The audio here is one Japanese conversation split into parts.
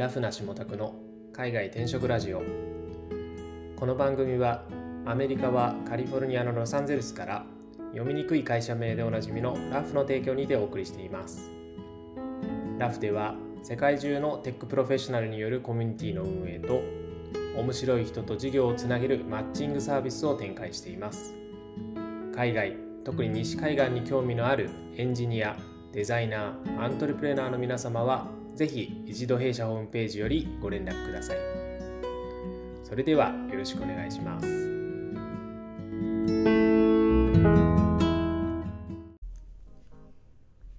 ラフな下宅の海外転職ラジオ。この番組はアメリカはカリフォルニアのロサンゼルスから読みにくい会社名でおなじみのラフの提供にてお送りしています。ラフでは世界中のテックプロフェッショナルによるコミュニティの運営と面白い人と事業をつなげるマッチングサービスを展開しています。海外特に西海岸に興味のあるエンジニアデザイナーアントレプレナーの皆様はぜひ一度弊社ホームページよりご連絡ください。それではよろしくお願いします。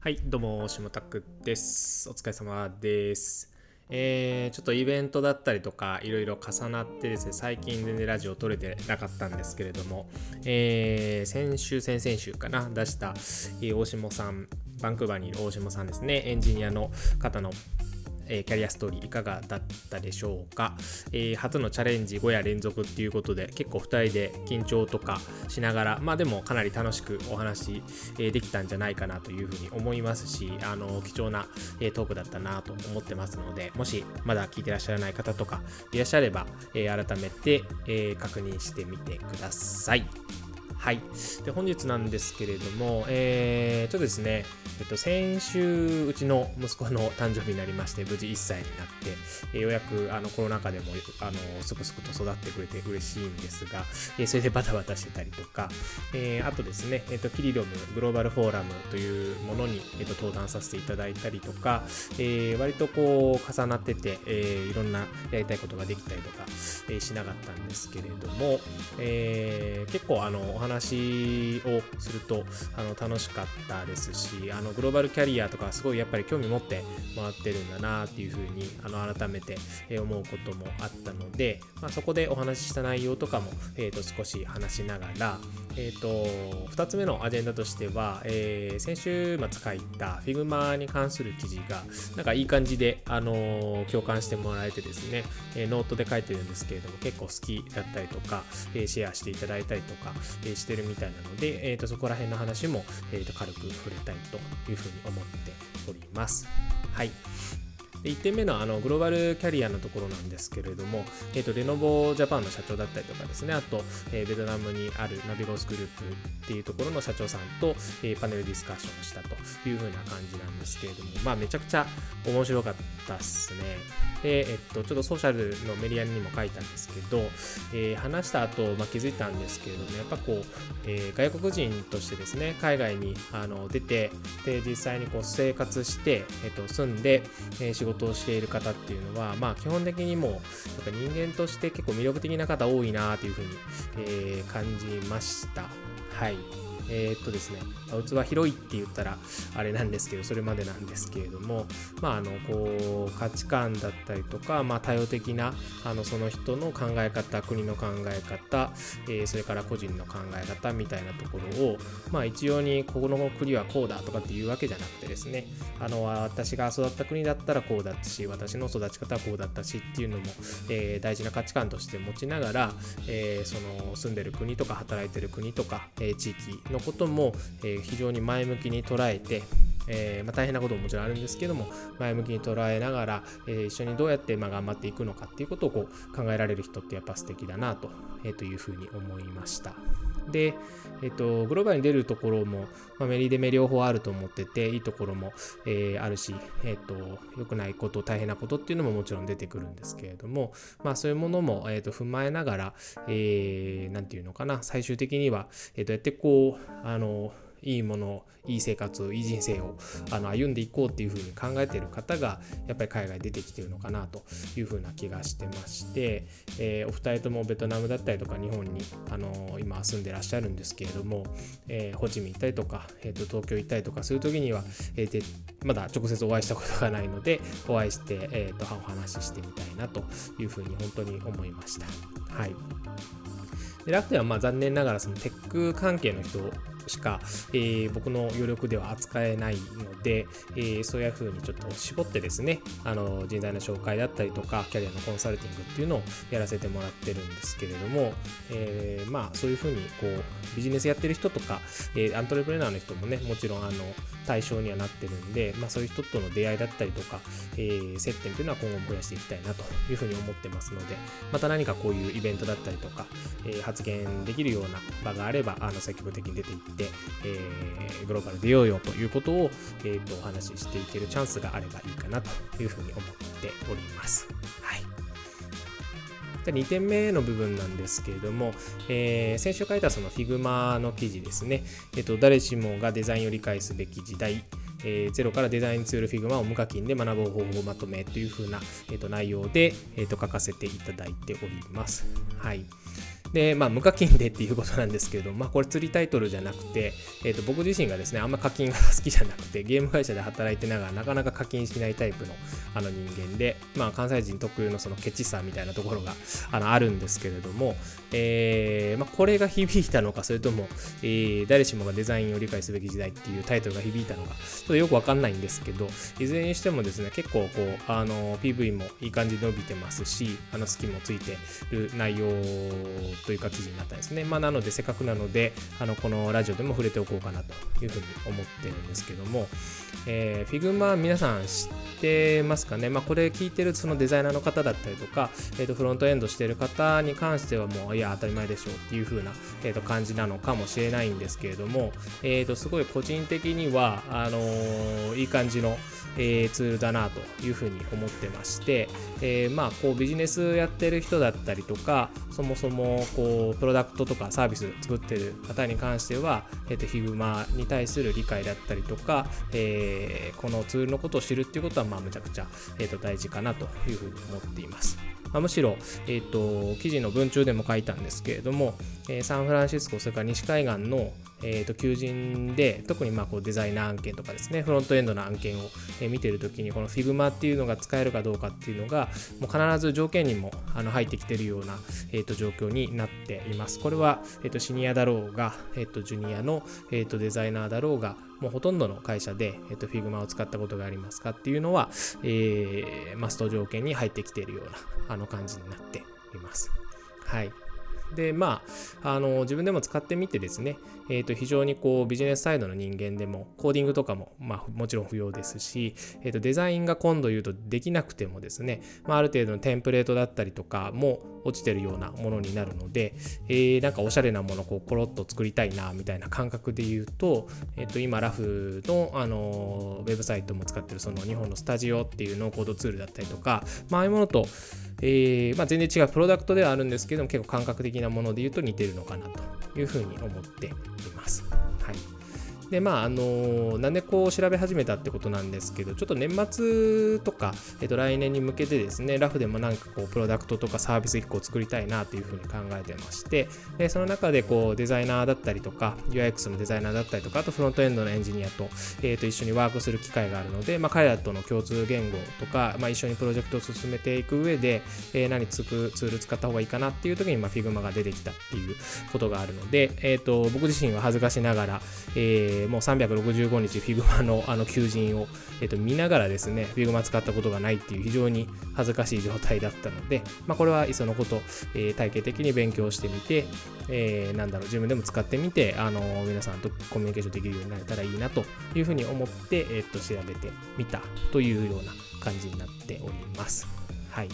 はいどうも下拓です。お疲れ様です。えー、ちょっとイベントだったりとかいろいろ重なってですね最近全然ラジオ撮れてなかったんですけれども、えー、先週先々週かな出した、えー、大下さんバンクーバーにいる大下さんですねエンジニアの方のえキャリアストーリーいかがだったでしょうか、えー、初のチャレンジ5夜連続っていうことで結構2人で緊張とかしながらまあでもかなり楽しくお話、えできたんじゃないかなというふうに思いますしあの貴重な、えトークだったなと思ってますのでもしまだ聞いてらっしゃらない方とかいらっしゃれば、え改めて、え確認してみてください。はい。で、本日なんですけれども、えー、ちょっとですね、えっと、先週、うちの息子の誕生日になりまして、無事1歳になって、えー、ようやくあのコロナ禍でもあのすくすくと育ってくれて嬉しいんですが、えー、それでバタバタしてたりとか、えー、あとですね、えっと、キリロムグローバルフォーラムというものに、えっと、登壇させていただいたりとか、えー、割とこう重なってて、えー、いろんなやりたいことができたりとか、えー、しなかったんですけれども、えー、結構あのお話話をするとあの楽しかったですしあのグローバルキャリアとかすごいやっぱり興味持ってもらってるんだなっていうふうにあの改めて思うこともあったので、まあ、そこでお話しした内容とかも、えー、と少し話しながら、えー、と2つ目のアジェンダとしては、えー、先週末書いた Figma に関する記事がなんかいい感じで、あの共感してもらえてですね、えノートで書いてるんですけれども結構好きだったりとか、えシェアしていただいたりとか、えしてるみたいなので、えー、とそこら辺の話も、えー、と軽く触れたいというふうに思っております。はい。で1点目のあのグローバルキャリアのところなんですけれども、えー、とレノボジャパンの社長だったりとかですね、あと、えー、ベトナムにあるナビゴスグループっていうところの社長さんと、えー、パネルディスカッションしたという風な感じなんですけれども、まあめちゃくちゃ面白かったっすね。で、えっと、ちょっとソーシャルのメディアにも書いたんですけど、えー、話した後、まあ、気づいたんですけれども、やっぱこう、えー、外国人としてですね、海外にあの出て、で、実際にこう生活して、えっと、住んで、えー、仕事事をしている方っていうのは、まあ、基本的にもう、やっぱ人間として結構魅力的な方多いなというふうに、えー、感じました。はい。えー、っとですね、器広いって言ったらあれなんですけど、それまでなんですけれども、まあ、あの、こう、価値観だったりとか、まあ、多様的な、あの、その人の考え方、国の考え方、えー、それから個人の考え方みたいなところを、まあ、一様に、ここの国はこうだとかっていうわけじゃなくてですね、あの、私が育った国だったらこうだったし、私の育ち方はこうだったしっていうのも、えー、大事な価値観として持ちながら、えー、その、住んでる国とか働いてる国とか、えー、地域ののことも、非常に前向きに捉えて、えー、まあ、大変なことももちろんあるんですけども前向きに捉えながら、えー、一緒にどうやってまあ頑張っていくのかっていうことをこう考えられる人ってやっぱ素敵だなと,、えー、というふうに思いました。で、えっ、と、グローバルに出るところも、まあ、メリデメ両方あると思ってて、いいところも、えー、あるし、えっ、と、良くないこと、大変なことっていうのももちろん出てくるんですけれども、まあそういうものも、えっ、と、踏まえながら、えー、なんていうのかな、最終的には、えー、どうやってこう、あの、いいものいい生活いい人生をあの歩んでいこうっていうふうに考えている方がやっぱり海外出てきてるのかなというふうな気がしてまして、えー、お二人ともベトナムだったりとか日本にあの今住んでらっしゃるんですけれども、えー、ホチミン行ったりとか、えー、と東京行ったりとかする時には、えー、でまだ直接お会いしたことがないのでお会いして、えー、とお話ししてみたいなというふうに本当に思いました。はいで楽天はまあ残念ながらそのテック関係の人しか、えー、僕の余力では扱えないので、えー、そういうふうにちょっと絞ってですね、あの人材の紹介だったりとか、キャリアのコンサルティングっていうのをやらせてもらってるんですけれども、えー、まあそういうふうにこうビジネスやってる人とか、えアントレプレナーの人もね、もちろんあの対象にはなってるんで、まあ、そういう人との出会いだったりとか、え、接点というのは今後も増やしていきたいなというふうに思ってますのでまた何かこういうイベントだったりとか、え、発言できるような場があればあの積極的に出ていって、えー、グローバル出ようよということを、えーと、お話ししていけるチャンスがあればいいかなというふうに思っております。はい2点目の部分なんですけれども、えー、先週書いたその Figma の記事ですね、えっと、誰しもがデザインを理解すべき時代、えー、ゼロからデザインツール Figma を無課金で学ぶ方法をまとめというふうな、えー、と内容で、えー、と書かせていただいております。はい。で、まあ、無課金でっていうことなんですけれども、まあ、これ釣りタイトルじゃなくて、えー、と僕自身がですね、あんま課金が好きじゃなくて、ゲーム会社で働いてながら、なかなか課金しないタイプのあの人間で、まあ、関西人特有のそのケチさみたいなところがあのあるんですけれども、えーまあ、これが響いたのか、それとも、えー、誰しもがデザインを理解すべき時代っていうタイトルが響いたのか、ちょっとよくわかんないんですけど、いずれにしてもですね、結構こう、あの、PV もいい感じで伸びてますし、あの、スキもついてる内容というか記事になったんですね。まあ、なので、せっかくなので、あのこのラジオでも触れておこうかなというふうに思ってるんですけども、えー、Figma 皆さん知ってますかね、まあ、これ聞いてるそのデザイナーの方だったりとか、えー、とフロントエンドしてる方に関してはもういや当たり前でしょうっていう風な、えー、と感じなのかもしれないんですけれども、えー、とすごい個人的にはあのー、いい感じの、えー、ツールだなというふうに思ってまして、えー、まあこうビジネスやってる人だったりとかそもそもこうプロダクトとかサービス作ってる方に関しては、えー、と Figma に対する理解だったりとか、えー、このツールのことを知るっていうことはまあむちゃくちゃ、えー、と大事かなというふうに思っています。まあ、むしろ、えーと、記事の文中でも書いたんですけれども、えー、サンフランシスコ、それから西海岸の、えーと、求人で、特にまあこうデザイナー案件とかですね、フロントエンドの案件を、えー、見てるときに、この Figma っていうのが使えるかどうかっていうのが、もう必ず条件にもあの入ってきてるような、えーと、状況になっています。これは、えー、とシニアだろうが、えー、とジュニアの、えー、とデザイナーだろうが、もうほとんどの会社で、えっと、Figma を使ったことがありますかっていうのは、えー、マスト条件に入ってきているようなあの感じになっています。はい。で、まあ、あの自分でも使ってみてですね、えー、と非常にこうビジネスサイドの人間でもコーディングとかも、まあ、もちろん不要ですし、えー、とデザインが今度言うとできなくてもですね、まあ、ある程度のテンプレートだったりとかも落ちてるようなものになるので、えー、なんかおしゃれなものをこうコロッと作りたいなみたいな感覚で言うと,、えー、と今ラフの、あのウェブサイトも使ってるその日本のスタジオっていうノーコードツールだったりとか、まああいうものとえー、まあ、全然違うプロダクトではあるんですけども結構感覚的なもので言うと似てるのかなというふうに思っています。で、まあ、あのなんでこう調べ始めたってことなんですけど、ちょっと年末とか、えっと、来年に向けてですね、ラフでもなんかこう、プロダクトとかサービス1個作りたいなというふうに考えてまして、でその中でこう、デザイナーだったりとか、UIX のデザイナーだったりとか、あとフロントエンドのエンジニアと、えー、と一緒にワークする機会があるので、まあ、彼らとの共通言語とか、まあ、一緒にプロジェクトを進めていく上で、えー、何つくツール使った方がいいかなっていう時に、まあ、Figma が出てきたっていうことがあるので、えー、と僕自身は恥ずかしながら、えー、もう365日 Figma のあの求人を、えー、と見ながらですね Figma 使ったことがないっていう非常に恥ずかしい状態だったので、まあ、これはいっそのこと、えー、体系的に勉強してみて、えー、なんだろう自分でも使ってみてあの皆さんとコミュニケーションできるようになれたらいいなというふうに思って、えー、と調べてみたというような感じになっております。はい。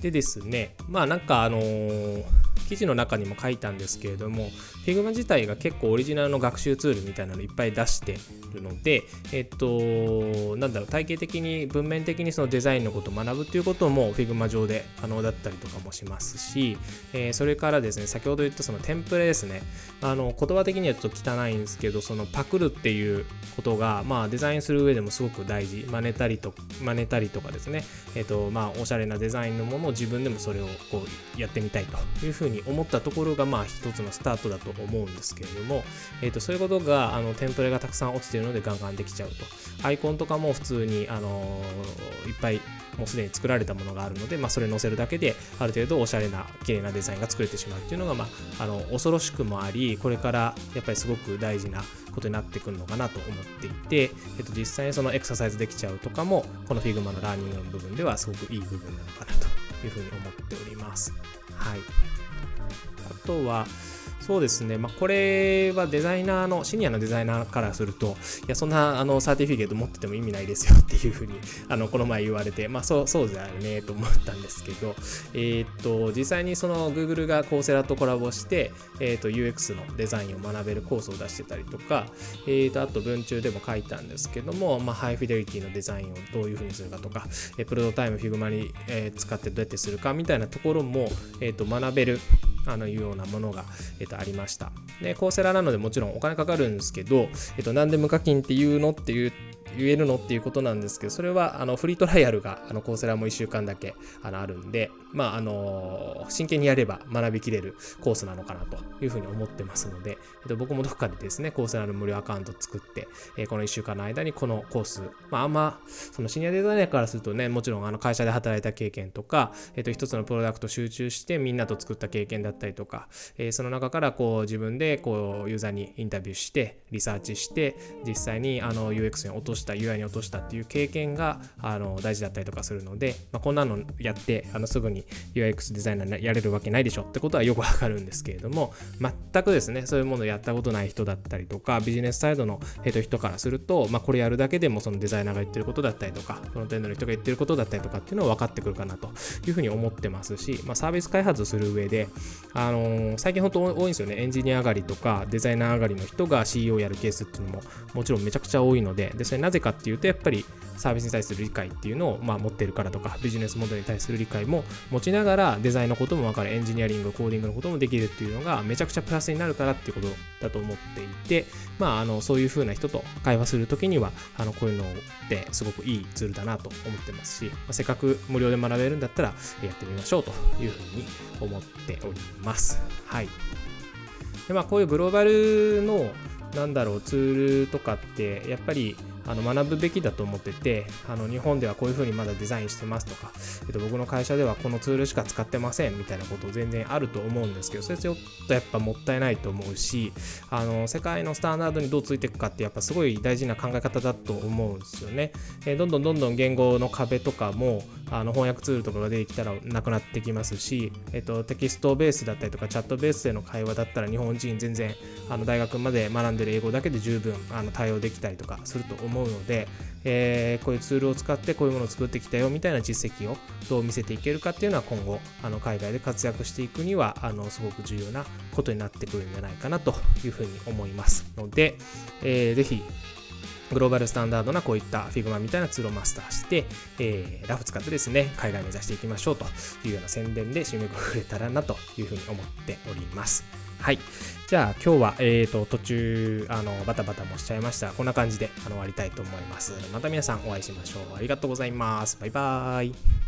でですね、まあなんかあのー記事の中にも書いたんですけれども Figma 自体が結構オリジナルの学習ツールみたいなのいっぱい出してるのでえっとなんだろう体系的に文面的にそのデザインのことを学ぶっていうことも Figma 上で可能だったりとかもしますし、えー、それからですね先ほど言ったそのテンプレですね。あの言葉的にはちょっと汚いんですけどそのパクるっていうことがまあデザインする上でもすごく大事。真似たりと真似たりとかですね。えっとまあおしゃれなデザインのものを自分でもそれをこうやってみたいというふうにに思ったところがまあ一つのスタートだと思うんですけれども、えー、とそういうことがあのテンプレがたくさん落ちてるのでガンガンできちゃうと。アイコンとかも普通に、あの、いっぱいもうすでに作られたものがあるので、まあ、それ載せるだけである程度おしゃれな綺麗なデザインが作れてしまうっていうのが、まあ、あの恐ろしくもありこれからやっぱりすごく大事なことになってくるのかなと思っていて、えっと、実際にそのエクササイズできちゃうとかもこの Figma の learning の部分ではすごくいい部分なのかなと。いうふうに思っております。はい。あとは、そうですね、まあ、これはデザイナーの、シニアのデザイナーからすると、いや、そんなあの certificate 持ってても意味ないですよっていうふうに、あのこの前言われて、まあ、そうそうだよねと思ったんですけど、えー、っと、実際にその Google がコーセラとコラボして、えー、っと UX のデザインを学べるコースを出してたりとか、えー、っとあと文中でも書いたんですけども、まあ、ハイフィデリティのデザインをどういうふうにするかとか、えプロトタイム、Figma に、え使ってどうやってするかみたいなところも、えー、と学べるあのいうようなものが、えっと、ありました。で、コーセラなのでもちろんお金かかるんですけど、えっと、なんで無課金っていうのっていう言えるのっていうことなんですけど、それはあのフリートライアルがあのコーセラも1週間だけあのあるんで、まあ、あの真剣にやれば学びきれるコースなのかなというふうに思ってますので、えっと、僕もどっかでですね、コーセラの無料アカウント作って、え、この1週間の間にこのコース、まあ、あんま、そのシニアデザイナーからするとね、もちろんあの会社で働いた経験とか、えっと、一つのプロダクト集中してみんなと作った経験だったりとか、え、その中からこう自分でこうユーザーにインタビューして、リサーチして、実際にあの UX に落とした、UI に落としたっていう経験があの大事だったりとかするので、まあ、こんなのやってあのすぐに UX デザイナーやれるわけないでしょってことはよくわかるんですけれども全くですねそういうものをやったことない人だったりとかビジネスサイドの人からすると、まあ、これやるだけでもそのデザイナーが言ってることだったりとかフロントエンドの人が言ってることだったりとかっていうのは分かってくるかなというふうに思ってますし、まあ、サービス開発する上で、あのー、最近本当多いんですよね。エンジニア上がりとかデザイナー上がりの人が CEO やるケースっていうのももちろんめちゃくちゃ多いのででそれなぜかっていうとやっぱりサービスに対する理解っていうのを、まあ、持ってるからとかビジネスモデルに対する理解も持ちながらデザインのことも分かるエンジニアリングコーディングのこともできるっていうのがめちゃくちゃプラスになるからっていうことだと思っていて、まあ、あのそういう風な人と会話するときにはあのこういうのってすごくいいツールだなと思ってますし、まあ、せっかく無料で学べるんだったらやってみましょうというふうに思っております。はい。でまあ、こういうグローバルのなんだろうツールとかってやっぱりあの学ぶべきだと思っててあの日本ではこういうふうにまだデザインしてますとか、えっと、僕の会社ではこのツールしか使ってませんみたいなこと全然あると思うんですけどそれちょっとやっぱもったいないと思うしあの世界のスタンダードにどうついていくかってやっぱすごい大事な考え方だと思うんですよね、えー、どんどんどんどん言語の壁とかもあの翻訳ツールとかが出てきたらなくなってきますし、えっと、テキストベースだったりとかチャットベースでの会話だったら日本人全然あの大学まで学んでる英語だけで十分あの対応できたりとかすると思うので、えー、こういうツールを使ってこういうものを作ってきたよみたいな実績をどう見せていけるかっていうのは今後あの海外で活躍していくにはあのすごく重要なことになってくるんじゃないかなというふうに思いますので、えー、ぜひグローバルスタンダードなこういった Figma みたいなツールをマスターして、えー、ラフ使ってですね、海外目指していきましょうというような宣伝で締めくくれたらなというふうに思っております。はい。じゃあ今日は、えーと、途中あのバタバタもしちゃいました。こんな感じであの終わりたいと思います。また皆さんお会いしましょう。ありがとうございます。バイバーイ。